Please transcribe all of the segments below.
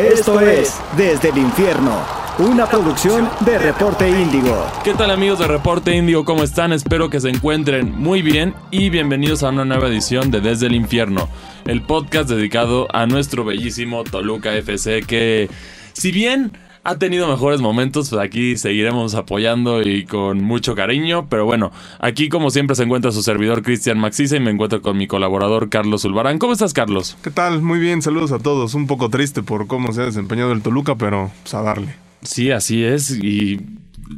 Esto es Desde el Infierno, una producción de Reporte Índigo. ¿Qué tal amigos de Reporte Índigo? ¿Cómo están? Espero que se encuentren muy bien y bienvenidos a una nueva edición de Desde el Infierno, el podcast dedicado a nuestro bellísimo Toluca FC que, si bien ha tenido mejores momentos, pues aquí seguiremos apoyando y con mucho cariño. Pero bueno, aquí como siempre se encuentra su servidor Cristian Maxisa y me encuentro con mi colaborador Carlos Ulbarán. ¿Cómo estás, Carlos? ¿Qué tal? Muy bien, saludos a todos. Un poco triste por cómo se ha desempeñado el Toluca, pero pues a darle. Sí, así es. Y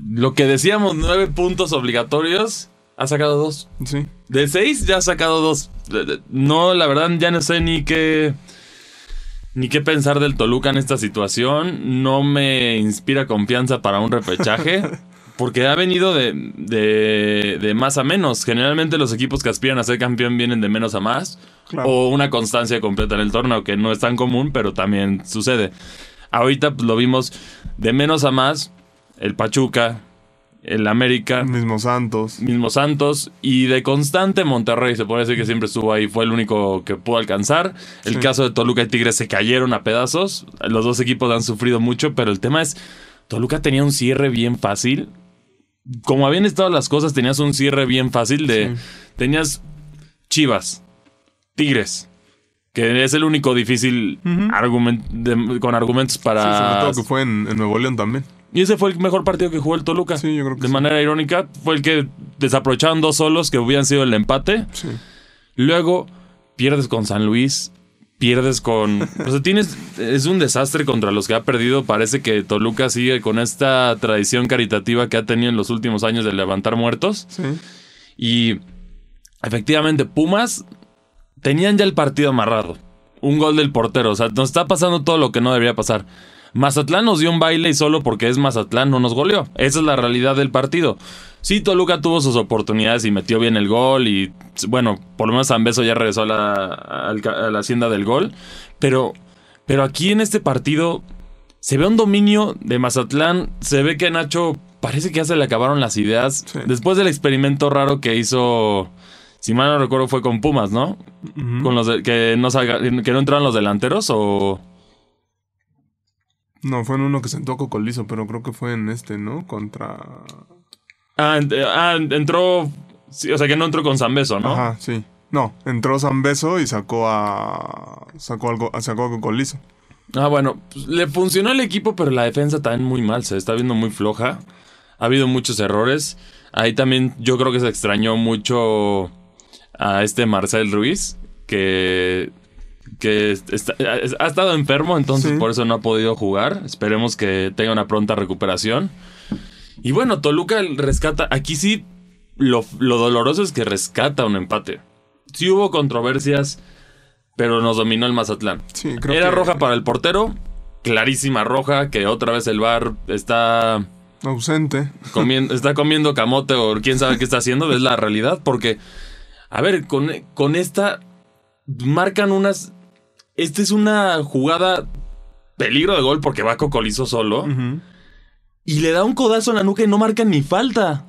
lo que decíamos, nueve puntos obligatorios, ha sacado dos. Sí. De seis ya ha sacado dos. No, la verdad ya no sé ni qué ni qué pensar del Toluca en esta situación. No me inspira confianza para un repechaje. Porque ha venido de, de, más a menos. Generalmente los equipos que aspiran a ser campeón vienen de menos a más. O una constancia completa en el torneo, que no es tan común, pero también sucede. Ahorita pues, lo vimos de menos a más. El Pachuca, el América. Mismo Santos. Mismo Santos. Y de constante Monterrey, se puede decir que siempre estuvo ahí, fue el único que pudo alcanzar. El caso de Toluca y Tigres se cayeron a pedazos. Los dos equipos han sufrido mucho, pero el tema es, Toluca tenía un cierre bien fácil. Como habían estado las cosas, tenías un cierre bien fácil de... Tenías Chivas, Tigres, que es el único difícil con argumentos para... Sí, sobre todo que fue en Nuevo León también. Y ese fue el mejor partido que jugó el Toluca. Sí, yo creo que De manera irónica, fue el que desaprovecharon dos solos que hubieran sido el empate. Sí. Luego pierdes con San Luis, pierdes con. O sea, tienes. Es un desastre contra los que ha perdido. Parece que Toluca sigue con esta tradición caritativa que ha tenido en los últimos años de levantar muertos. Sí. Y efectivamente, Pumas tenían ya el partido amarrado. Un gol del portero. O sea, nos está pasando todo lo que no debería pasar. Mazatlán nos dio un baile y solo porque es Mazatlán no nos goleó. Esa es la realidad del partido. Sí, Toluca tuvo sus oportunidades y metió bien el gol y bueno, por lo menos Zambeso ya regresó a la, la hacienda del gol. Pero, pero aquí en este partido se ve un dominio de Mazatlán. Se ve que Nacho parece que ya se le acabaron las ideas. Después del experimento raro que hizo... Si mal no recuerdo fue con Pumas, ¿no? Con los que no que no entraron los delanteros o no, fue en uno que sentó Cocolizo, pero creo que fue en este, ¿no? Contra. Ah, ah entró. o sea que no entró con Zambeso, ¿no? Ajá, sí. No, entró Zambeso y sacó a. Sacó algo. Sacó a Cocolizo. Ah, bueno, pues, le funcionó el equipo, pero la defensa también muy mal, se está viendo muy floja. Ha habido muchos errores. Ahí también yo creo que se extrañó mucho a este Marcel Ruiz, que que ha estado enfermo, entonces por eso no ha podido jugar. Esperemos que tenga una pronta recuperación. Y bueno, Toluca rescata. Aquí sí, lo, doloroso es que rescata un empate. Sí hubo controversias, pero nos dominó el Mazatlán. Era roja para el portero, clarísima roja, que otra vez el bar está. Ausente. Comiendo, está comiendo camote o quién sabe qué está haciendo. Es la realidad, porque. A ver, con, con esta. Marcan unas esta es una jugada peligro de gol porque va Cocolizo solo. Y le da un codazo en la nuca y no marca ni falta.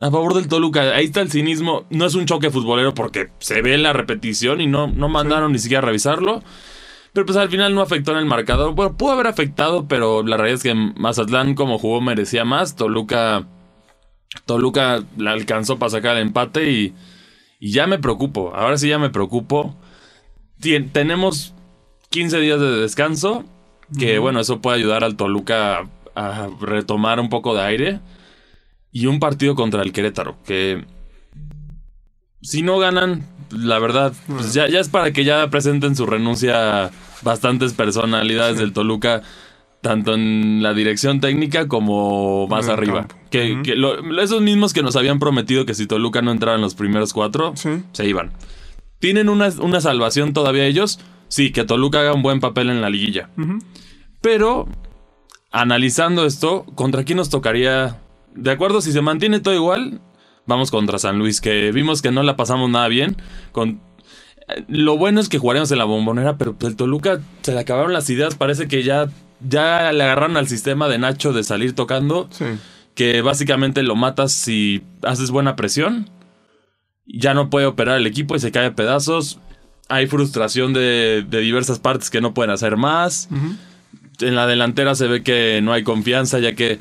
A favor del Toluca. Ahí está el cinismo. No es un choque futbolero porque se ve la repetición y no, no mandaron ni siquiera a revisarlo. Pero pues al final no afectó en el marcador. Bueno, pudo haber afectado, pero la realidad es que Mazatlán como jugó merecía más. Toluca... Toluca la alcanzó para sacar el empate y, y ya me preocupo. Ahora sí ya me preocupo tenemos 15 días de descanso, que bueno, eso puede ayudar al Toluca a, retomar un poco de aire. Y un partido contra el Querétaro, que si no ganan, la verdad, pues ya, ya es para que ya presenten su renuncia bastantes personalidades del Toluca, tanto en la dirección técnica como más arriba. Que, esos mismos que nos habían prometido que si Toluca no entraba en los primeros cuatro, se iban. ¿Tienen una, una, salvación todavía ellos? Sí, que Toluca haga un buen papel en la liguilla. Pero, analizando esto, ¿contra quién nos tocaría? De acuerdo, si se mantiene todo igual, vamos contra San Luis, que vimos que no la pasamos nada bien. Con... Lo bueno es que jugaremos en la bombonera, pero el Toluca se le acabaron las ideas. Parece que ya, ya le agarraron al sistema de Nacho de salir tocando. Que básicamente lo matas si haces buena presión ya no puede operar el equipo y se cae a pedazos. Hay frustración de, diversas partes que no pueden hacer más. en la delantera se ve que no hay confianza, ya que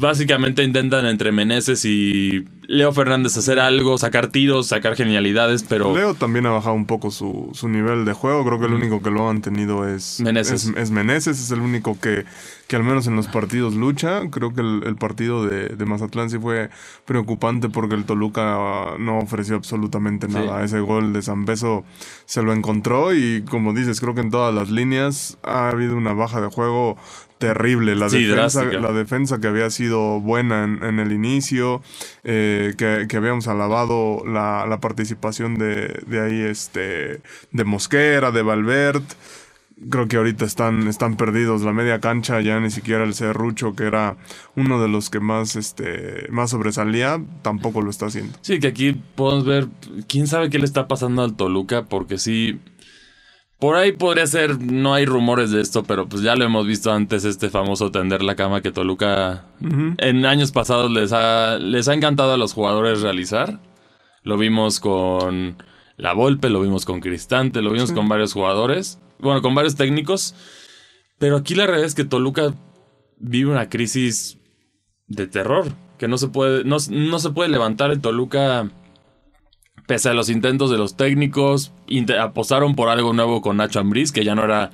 básicamente intentan entre Meneses y Leo Fernández hacer algo, sacar tiros, sacar genialidades, pero... Leo también ha bajado un poco su, su nivel de juego. Creo que el único que lo han tenido es Meneses. Es, es Meneses, es el único que, que al menos en los partidos lucha. Creo que el, el partido de, de, Mazatlán sí fue preocupante porque el Toluca no ofreció absolutamente nada. Ese gol de San Beso se lo encontró y como dices, creo que en todas las líneas ha habido una baja de juego terrible. La, Sí, defensa, drástica. la defensa que había sido buena en, en el inicio, eh, que, que habíamos alabado la, la participación de, de ahí, este, de Mosquera, de Valverde. Creo que ahorita están, están perdidos. La media cancha, ya ni siquiera el Cerrucho, que era uno de los que más, este, más sobresalía, tampoco lo está haciendo. Sí, que aquí podemos ver, quién sabe qué le está pasando al Toluca, porque sí, por ahí podría ser, no hay rumores de esto, pero pues ya lo hemos visto antes, este famoso tender la cama que Toluca en años pasados les ha, les ha encantado a los jugadores realizar. Lo vimos con La Volpe, lo vimos con Cristante, lo vimos con varios jugadores, bueno, con varios técnicos, pero aquí la realidad es que Toluca vive una crisis de terror, que no se puede, no, no se puede levantar el Toluca pese a los intentos de los técnicos, apostaron por algo nuevo con Nacho Ambriz, que ya no era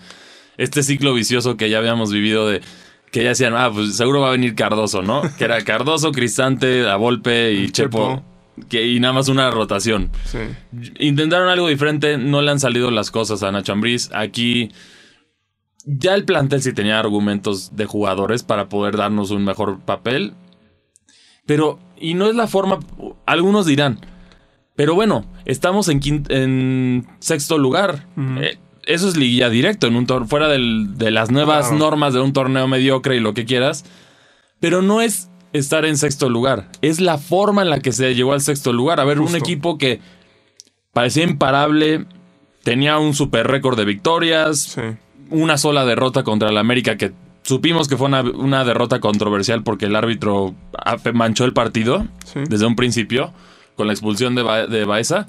este ciclo vicioso que ya habíamos vivido de que ya decían, ah, pues seguro va a venir Cardoso, ¿no? Que era Cardoso, Cristante, La Volpe y Chepo, que, y nada más una rotación. Sí. Intentaron algo diferente, no le han salido las cosas a Nacho Ambriz. Aquí ya el plantel sí tenía argumentos de jugadores para poder darnos un mejor papel. Pero, y no es la forma, algunos dirán, pero bueno, estamos en, quin- en sexto lugar. Eh, eso es liguilla directo, en un fuera del- de las nuevas Claro. normas de un torneo mediocre y lo que quieras. Pero no es estar en sexto lugar, es la forma en la que se llegó al sexto lugar. A ver, un equipo que parecía imparable, tenía un super récord de victorias, Sí. una sola derrota contra el América que supimos que fue una, una derrota controversial porque el árbitro ah, manchó el partido Sí. desde un principio con la expulsión de, Ba- de Baeza.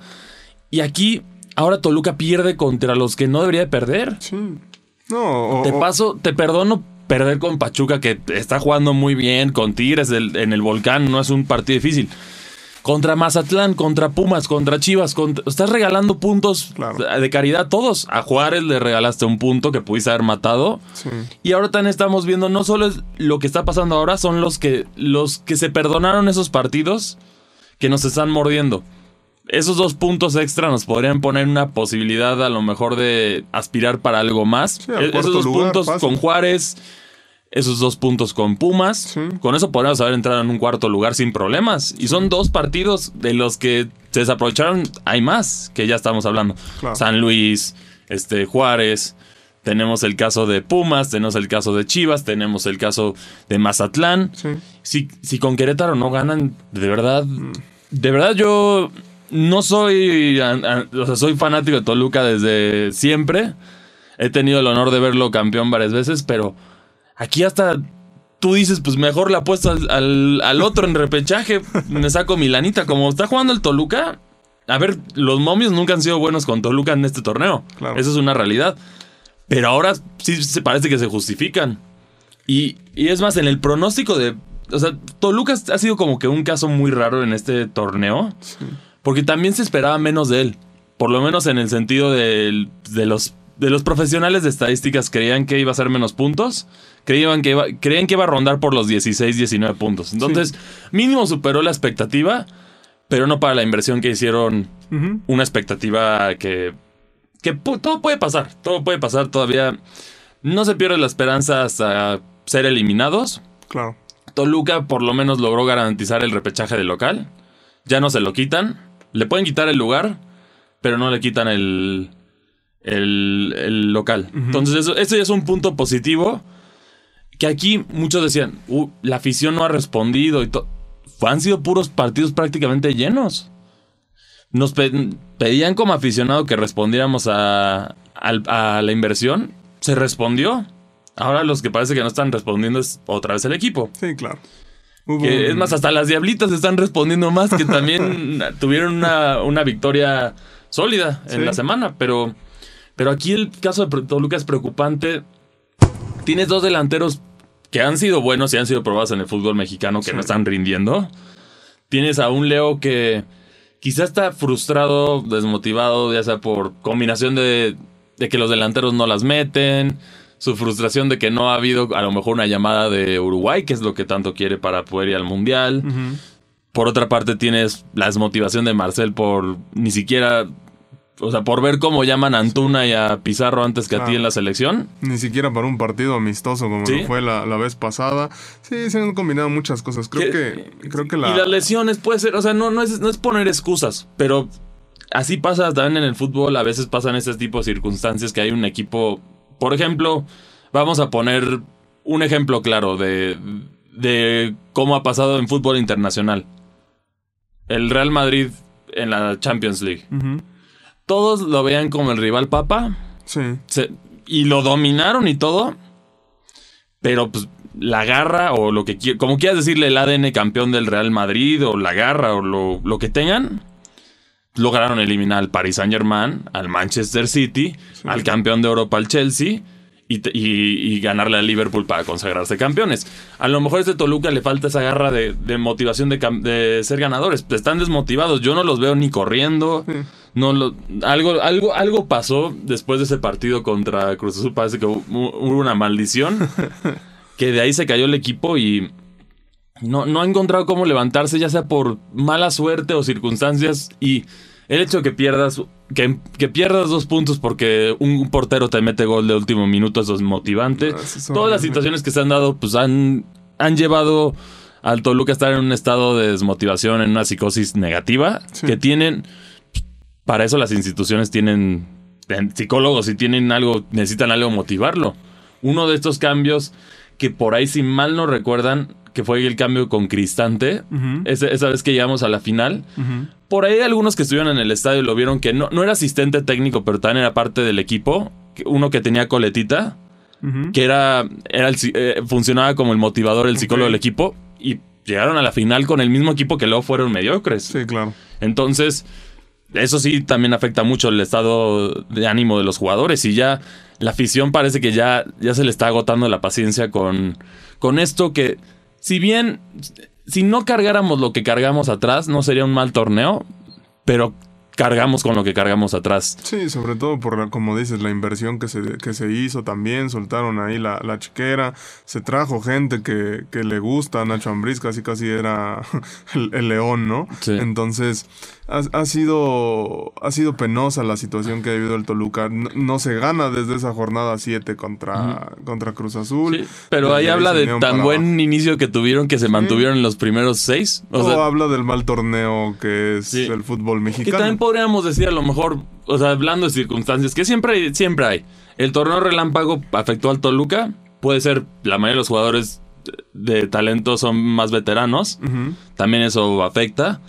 Y aquí, ahora Toluca pierde contra los que no debería de perder. Sí. No, o- Te o- paso, te perdono perder con Pachuca que está jugando muy bien, con Tigres del- en el volcán, no es un partido difícil. Contra Mazatlán, contra Pumas, contra Chivas, contra- estás regalando puntos Claro. de caridad a todos. A Juárez le regalaste un punto que pudiste haber matado. sí. Y ahora también estamos viendo, no solo es lo que está pasando ahora, son los que, los que se perdonaron esos partidos que nos están mordiendo. Esos dos puntos extra nos podrían poner una posibilidad a lo mejor de aspirar para algo más. Sí, E- esos dos lugar, puntos con Juárez, esos dos puntos con Pumas. Sí. Con eso podríamos haber entrado en un cuarto lugar sin problemas. Y son dos partidos de los que se desaprovecharon. Hay más que ya estamos hablando. Claro. San Luis, este, Juárez. Tenemos el caso de Pumas, tenemos el caso de Chivas, tenemos el caso de Mazatlán. Sí. Si, si con Querétaro no ganan, de verdad, de verdad yo no soy, o sea, soy fanático de Toluca desde siempre. He tenido el honor de verlo campeón varias veces, pero aquí hasta tú dices, pues mejor la apuesto al, al, al otro en repechaje, me saco mi lanita. Como está jugando el Toluca, a ver, los momios nunca han sido buenos con Toluca en este torneo. Claro. Eso es una realidad. Pero ahora sí se parece que se justifican. Y, y es más, en el pronóstico de. O sea, Toluca ha sido como que un caso muy raro en este torneo. Porque también se esperaba menos de él. Por lo menos en el sentido del- de, los, de los profesionales de estadísticas creían que iba a ser menos puntos. Creían que, iba, creían que iba a rondar por los 16, 19 puntos. Entonces, mínimo superó la expectativa, pero no para la inversión que hicieron. Una expectativa que. Que todo puede pasar. Todo puede pasar todavía. No se pierde la esperanza hasta ser eliminados. Claro. Toluca por lo menos logró garantizar el repechaje del local. Ya no se lo quitan. Le pueden quitar el lugar, pero no le quitan el, el, el local. Entonces eso, eso ya es un punto positivo. Que aquí muchos decían, "Uh, la afición no ha respondido y to-". Han sido puros partidos prácticamente llenos. Nos pe- pedían como aficionado que respondiéramos a, la inversión. Se respondió. Ahora los que parece que no están respondiendo es otra vez el equipo. Sí, claro. Hubo Que un- es más, hasta las diablitas están respondiendo más, que también tuvieron una, una victoria sólida en Sí. la semana. Pero, pero aquí el caso de Toluca es preocupante tienes dos delanteros que han sido buenos y han sido probados en el fútbol mexicano que no están rindiendo. Tienes a un Leo que quizá está frustrado, desmotivado, ya sea por combinación de, de que los delanteros no las meten, su frustración de que no ha habido a lo mejor una llamada de Uruguay, que es lo que tanto quiere para poder ir al Mundial. Por otra parte tienes la desmotivación de Marcel por ni siquiera o sea, por ver cómo llaman a Antuna y a Pizarro antes que a ti en la selección. Ni siquiera para un partido amistoso como lo fue la, vez pasada. Sí, se han combinado muchas cosas. Creo que, creo que la... Y las lesiones puede ser, o sea, no, no, es, no es poner excusas, pero así pasa también en el fútbol. A veces pasan ese tipo de circunstancias que hay un equipo, por ejemplo, vamos a poner un ejemplo claro de, de cómo ha pasado en fútbol internacional. El Real Madrid en la Champions League todos lo vean como el rival papa. Sí. y lo dominaron y todo. Pero pues la garra o lo que como quieras decirle el ADN campeón del Real Madrid o la garra o lo, lo que tengan, lograron eliminar al Paris Saint Germain, al Manchester City, al campeón de Europa, al Chelsea y, ganarle al Liverpool para consagrarse campeones. A lo mejor a este Toluca le falta esa garra de, motivación de, ser ganadores. Están desmotivados. Yo no los veo ni corriendo. No lo, algo, algo, algo pasó después de ese partido contra Cruz Azul. Parece que hubo una maldición. que de ahí se cayó el equipo y no, no ha encontrado cómo levantarse, ya sea por mala suerte o circunstancias. Y el hecho de que pierdas, que, que, pierdas dos puntos porque un portero te mete gol de último minuto es motivante. Todas las situaciones que se han dado, pues han, han llevado al Toluca a estar en un estado de desmotivación, en una psicosis negativa, que tienen, para eso las instituciones tienen psicólogos y tienen algo, necesitan algo motivarlo. Uno de estos cambios que por ahí, si mal no recuerdan, que fue el cambio con Cristante, esa, vez que llegamos a la final. Por ahí algunos que estuvieron en el estadio lo vieron que no, no era asistente técnico, pero también era parte del equipo. Uno que tenía coletita, que era, era eh, funcionaba como el motivador, el psicólogo del equipo, y llegaron a la final con el mismo equipo que luego fueron mediocres. Sí, claro. Entonces, eso sí también afecta mucho el estado de ánimo de los jugadores y ya la afición parece que ya, ya se le está agotando la paciencia con, con esto que si bien, si no cargáramos lo que cargamos atrás, no sería un mal torneo, pero cargamos con lo que cargamos atrás. Sí, sobre todo por, como dices, la inversión que se, que se hizo también, soltaron ahí la, la chiquera, se trajo gente que, que le gusta, Nacho Ambriz casi casi era el, león, ¿no? Entonces, ha, sido, ha sido penosa la situación que ha vivido el Toluca. No, se gana desde esa jornada 7 contra, contra Cruz Azul. pero ahí habla de tan buen inicio que tuvieron que se mantuvieron en los primeros seis. O, habla del mal torneo que es el fútbol mexicano podríamos decir a lo mejor, o sea, hablando de circunstancias, que siempre hay, siempre hay. El torneo relámpago afectó al Toluca. Puede ser, la mayoría de los jugadores de talento son más veteranos. También eso afecta.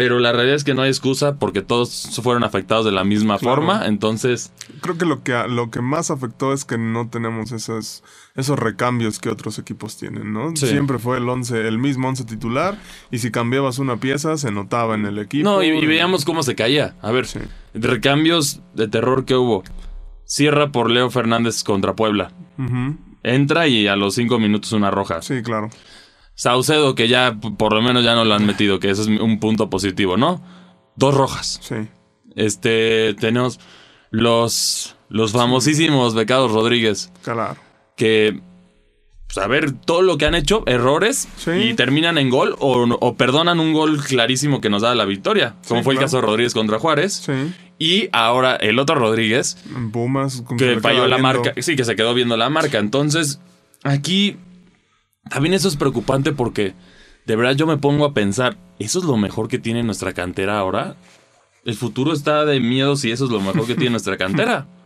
Pero la realidad es que no hay excusa porque todos fueron afectados de la misma forma. Entonces. Creo que lo que lo que más afectó es que no tenemos esos, esos recambios que otros equipos tienen, ¿no? Siempre fue el once, el mismo once titular. Y si cambiabas una pieza, se notaba en el equipo. No, y, veíamos cómo se caía. A ver, recambios de terror que hubo. Cierra por Leo Fernández contra Puebla. Entra y a los cinco minutos una roja. Sí, claro. Saucedo, que ya por lo menos ya no lo han metido, que eso es un punto positivo, ¿no? Dos rojas. Sí. Este, tenemos los, los famosísimos becados Rodríguez. Claro. Que, pues, a ver, todo lo que han hecho, errores, y terminan en gol o, perdonan un gol clarísimo que nos da la victoria, como fue el caso de Rodríguez contra Juárez. Sí. Y ahora el otro Rodríguez. Pumas. Que falló la marca. Sí, que se quedó viendo la marca. Entonces, aquí también eso es preocupante porque de verdad yo me pongo a pensar, ¿eso es lo mejor que tiene nuestra cantera ahora? El futuro está de miedo si eso es lo mejor que tiene nuestra cantera.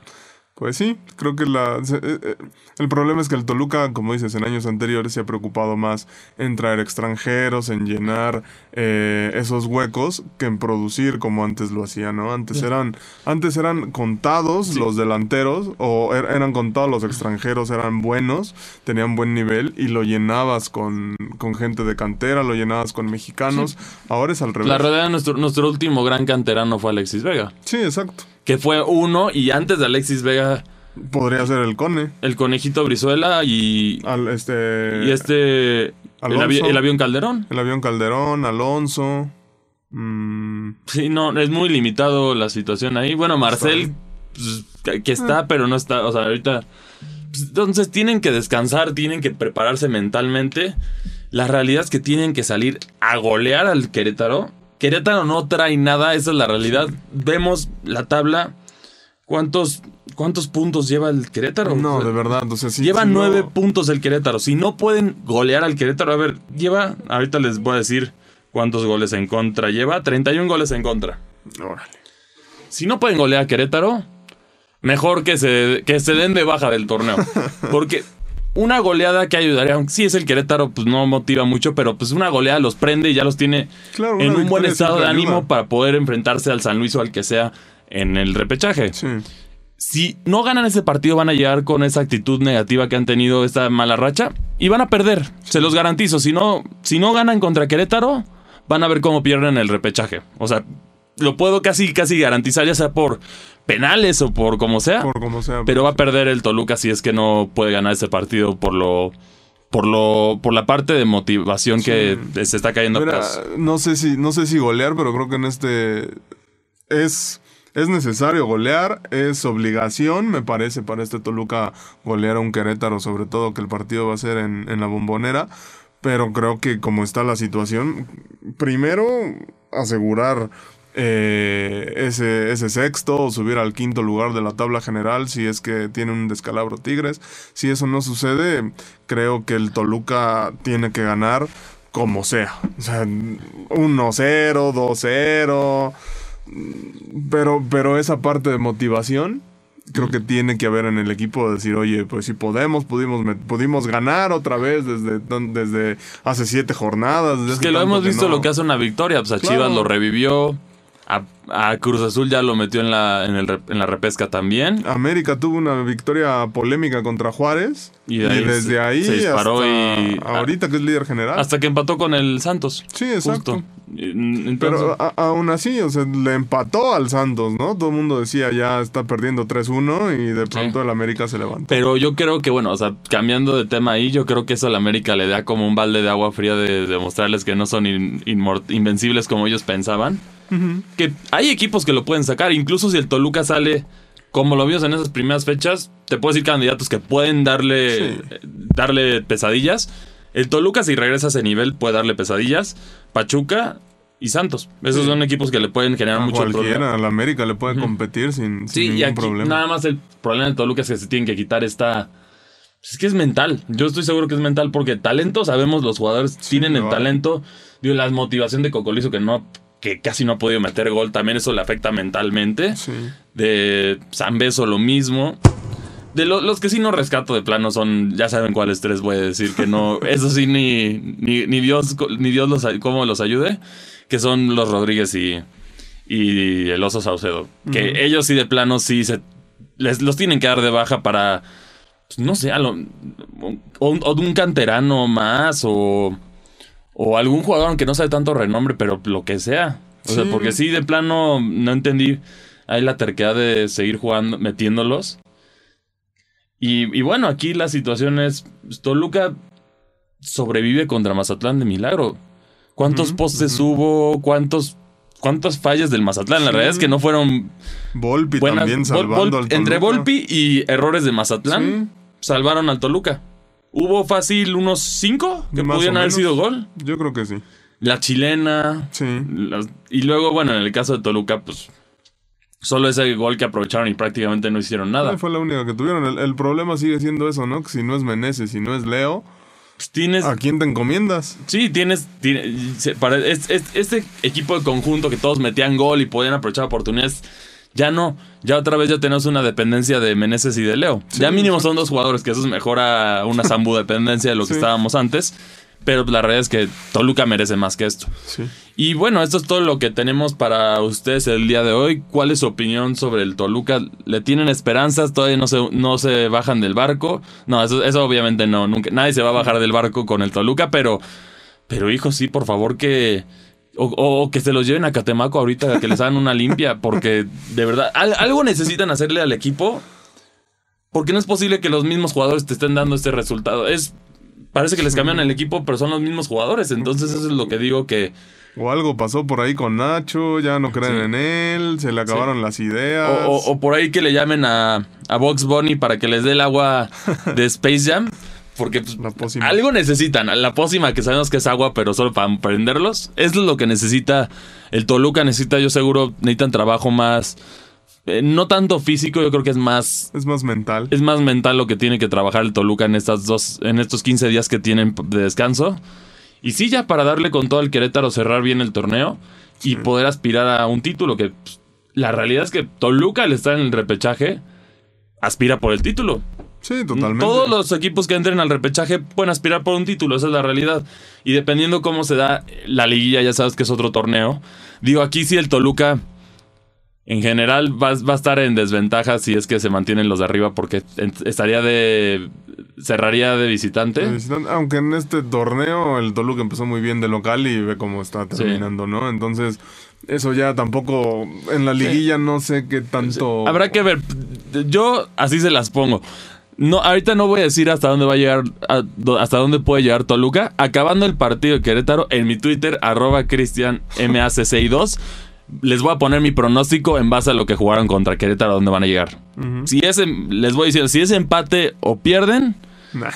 Pues sí, creo que la, eh, eh, el problema es que el Toluca, como dices, en años anteriores se ha preocupado más en traer extranjeros, en llenar eh, esos huecos, que en producir como antes lo hacía, ¿no? Antes eran, antes eran contados los delanteros, o er, eran contados los extranjeros, eran buenos, tenían buen nivel, y lo llenabas con, con gente de cantera, lo llenabas con mexicanos. Ahora es al revés. La realidad, nuestro, nuestro último gran canterano fue Alexis Vega. Sí, exacto que fue uno y antes de Alexis Vega Podría ser el Cone. El conejito Brizuela y. Al, este, y este. El, Alonso. avi- el avión Calderón. El avión Calderón, Alonso. mm, Sí, no, es muy limitado la situación ahí. Bueno, Marcel, pues, que- que está, pero no está. O sea, ahorita. pues, Entonces tienen que descansar, tienen que prepararse mentalmente. La realidad es que tienen que salir a golear al Querétaro. Querétaro no trae nada, esa es la realidad. Vemos la tabla. ¿Cuántos, cuántos puntos lleva el Querétaro? no, O sea, de verdad. O sea, sí, Lleva no- nueve puntos el Querétaro. Si no pueden golear al Querétaro, a ver, lleva, ahorita les voy a decir cuántos goles en contra lleva. 31 goles en contra. Órale. Si no pueden golear a Querétaro, mejor que se, que se den de baja del torneo. Porque una goleada que ayudaría, aunque sí es el Querétaro, pues no motiva mucho, pero pues una goleada los prende y ya los tiene Claro, en un buen estado de ánimo ayuda. para poder enfrentarse al San Luis o al que sea en el repechaje Sí. si no ganan ese partido van a llegar con esa actitud negativa que han tenido esta mala racha y van a perder, se los garantizo. Si no, si no ganan contra Querétaro, van a ver cómo pierden el repechaje. O sea, lo puedo casi, casi garantizar, ya sea por penales o por como sea. Por como sea. pero va a perder el Toluca si es que no puede ganar ese partido por lo. Por lo. por la parte de motivación que se está cayendo a Mira, pedazos. no sé si no sé si golear, pero creo que en este es es necesario golear, es obligación, me parece, para este Toluca golear a un Querétaro, sobre todo que el partido va a ser en, en la bombonera. Pero creo que como está la situación, primero asegurar eh, ese, ese sexto o subir al quinto lugar de la tabla general si es que tiene un descalabro Tigres. Si eso no sucede, creo que el Toluca tiene que ganar como sea. O sea, 1-0, 2-0. Pero, pero esa parte de motivación creo que tiene que haber en el equipo de decir, oye, pues si podemos, pudimos, pudimos ganar otra vez desde, desde hace siete jornadas. desde Es que lo hemos visto no. lo que hace una victoria. Pues a Claro. Chivas lo revivió. A, a Cruz Azul ya lo metió en la, en, el en la repesca también. América tuvo una victoria polémica contra Juárez. Y Y, de ahí desde ahí se disparó hasta y- ahorita que es líder general. Hasta que empató con el Santos. Sí, exacto. Entonces, Pero a- aún así, o sea, le empató al Santos, ¿no? Todo el mundo decía ya está perdiendo 3-1 y de pronto el América se levantó. pero yo creo que, bueno, o sea, cambiando de tema ahí, yo creo que eso a la América le da como un balde de agua fría de demostrarles que no son in- invencibles como ellos pensaban. Que hay equipos que lo pueden sacar. Incluso si el Toluca sale como lo vimos en esas primeras fechas, te puedo decir candidatos que pueden darle, Sí. eh, darle pesadillas. El Toluca, si regresa a ese nivel, puede darle pesadillas. Pachuca y Santos. Esos Sí. son equipos que le pueden generar A mucho problema. cualquiera, al América le puede competir sin, sin Sí, ningún y aquí problema. nada más el problema de Toluca es que se tienen que quitar esta... Es que es mental. Yo estoy seguro que es mental porque talento, sabemos, los jugadores tienen el talento. Digo, la motivación de Cocolizo que no que casi no ha podido meter gol, también eso le afecta mentalmente. Sí. De San Beso lo mismo. De lo- los que sí no rescato de plano son, ya saben cuáles tres voy a decir que no, eso sí ni, ni, ni Dios, ni Dios los, cómo los ayude, que son los Rodríguez y, y el Oso Saucedo. Que ellos sí de plano sí se, les, los tienen que dar de baja para, pues, no sé, a lo- o, o un canterano más o, o algún jugador aunque no sabe tanto renombre, pero lo que sea. O sea, porque sí de plano no entendí ahí la terquedad de seguir jugando, metiéndolos. Y, y bueno, aquí la situación es, pues, Toluca sobrevive contra Mazatlán de milagro. ¿Cuántos postes hubo? ¿Cuántos, ¿Cuántas fallas del Mazatlán? La Sí. realidad es que no fueron Volpi buenas. también Vol- salvando Vol- al entre. Volpi y errores de Mazatlán salvaron al Toluca. Hubo fácil unos cinco que Más o pudieran haber sido gol. Yo creo que sí. La chilena. Sí. las- y luego, bueno, en el caso de Toluca, pues solo ese gol que aprovecharon y prácticamente no hicieron nada. Fue la única que tuvieron. El, el problema sigue siendo eso, ¿no? Que si no es Meneses, si no es Leo, Pues tienes. ¿a quién te encomiendas? Sí, tienes. para, es- es- este equipo de conjunto que todos metían gol y podían aprovechar oportunidades. Ya no, ya otra vez ya tenemos una dependencia de Meneses y de Leo. ya mínimo son dos jugadores, que eso mejora una zambu dependencia de lo que Sí. estábamos antes. Pero la realidad es que Toluca merece más que esto. Sí. Y bueno, esto es todo lo que tenemos para ustedes el día de hoy. ¿Cuál es su opinión sobre el Toluca? ¿Le tienen esperanzas? ¿Todavía no se, no se bajan del barco? No, eso, eso obviamente no. Nunca, nadie se va a bajar del barco con el Toluca, pero, pero hijo, sí, por favor que... O, que se los lleven a Catemaco ahorita, que les hagan una limpia, porque de verdad, al- algo necesitan hacerle al equipo Porque no es posible que los mismos jugadores te estén dando este resultado. Es. Parece que les cambian el equipo, pero son los mismos jugadores. Entonces, eso es lo que digo que. O algo pasó por ahí con Nacho, ya no creen en él, se le acabaron las ideas. O, o- o por ahí que le llamen a, a Box Bunny para que les dé el agua de Space Jam. Porque pues, algo necesitan. La pócima que sabemos que es agua, pero solo para prenderlos. Es lo que necesita el Toluca. Necesita, yo seguro, necesitan trabajo más. eh, no tanto físico, yo creo que es más. Es más mental. Es más mental lo que tiene que trabajar el Toluca en estas dos. En estos 15 días que tienen de descanso. Y sí, ya para darle con todo al Querétaro, cerrar bien el torneo y poder aspirar a un título. Que pues, la realidad es que Toluca, al estar en el repechaje, aspira por el título. Sí, totalmente. Todos los equipos que entren al repechaje pueden aspirar por un título, esa es la realidad. Y dependiendo cómo se da la liguilla, ya sabes que es otro torneo. Digo, aquí sí el Toluca en general va, va a estar en desventaja si es que se mantienen los de arriba porque estaría de... cerraría de visitante. Visitante, Aunque en este torneo el Toluca empezó muy bien de local y ve cómo está terminando, ¿no? Entonces, eso ya tampoco. En la liguilla no sé qué tanto. Habrá que ver. Yo así se las pongo. No, ahorita no voy a decir hasta dónde va a llegar, a- hasta dónde puede llegar Toluca. Acabando el partido de Querétaro, en mi Twitter, arroba cristianmac62, les voy a poner mi pronóstico en base a lo que jugaron contra Querétaro, dónde van a llegar. Si es, les voy a decir, si es empate o pierden, Nah.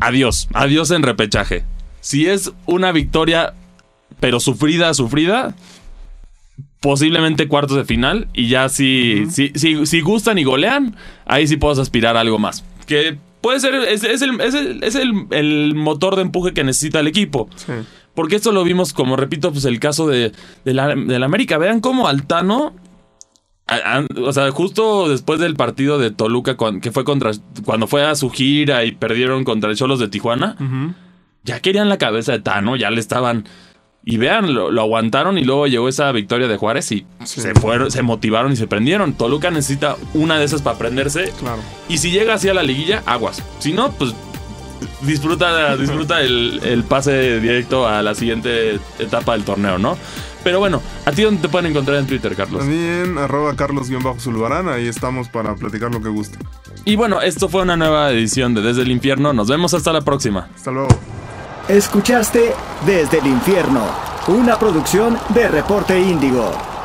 adiós, adiós en repechaje. Si es una victoria, pero sufrida, sufrida, posiblemente cuartos de final. Y ya si, si, si, si gustan y golean, ahí sí puedes aspirar a algo más. Que puede ser, es, es el, es el- es el- el motor de empuje que necesita el equipo. Sí. Porque esto lo vimos, como repito, pues el caso de, de la, de la América. Vean cómo Altano. o sea, justo después del partido de Toluca, que fue contra. Cuando fue a su gira y perdieron contra el Cholos de Tijuana, ya querían la cabeza de Tano, ya le estaban. Y vean, lo, lo aguantaron y luego llegó esa victoria de Juárez y Sí. se fueron, se motivaron y se prendieron. Toluca necesita una de esas para prenderse. Claro. Y si llega así a la liguilla, aguas. Si no, pues disfruta, disfruta el, el pase directo a la siguiente etapa del torneo, ¿no? Pero bueno, ¿a ti dónde te pueden encontrar en Twitter, Carlos? También arroba carlos-zulbarán, ahí estamos para platicar lo que guste. Y bueno, esto fue una nueva edición de Desde el Infierno. Nos vemos hasta la próxima. Hasta luego. Escuchaste Desde el Infierno, una producción de Reporte Índigo.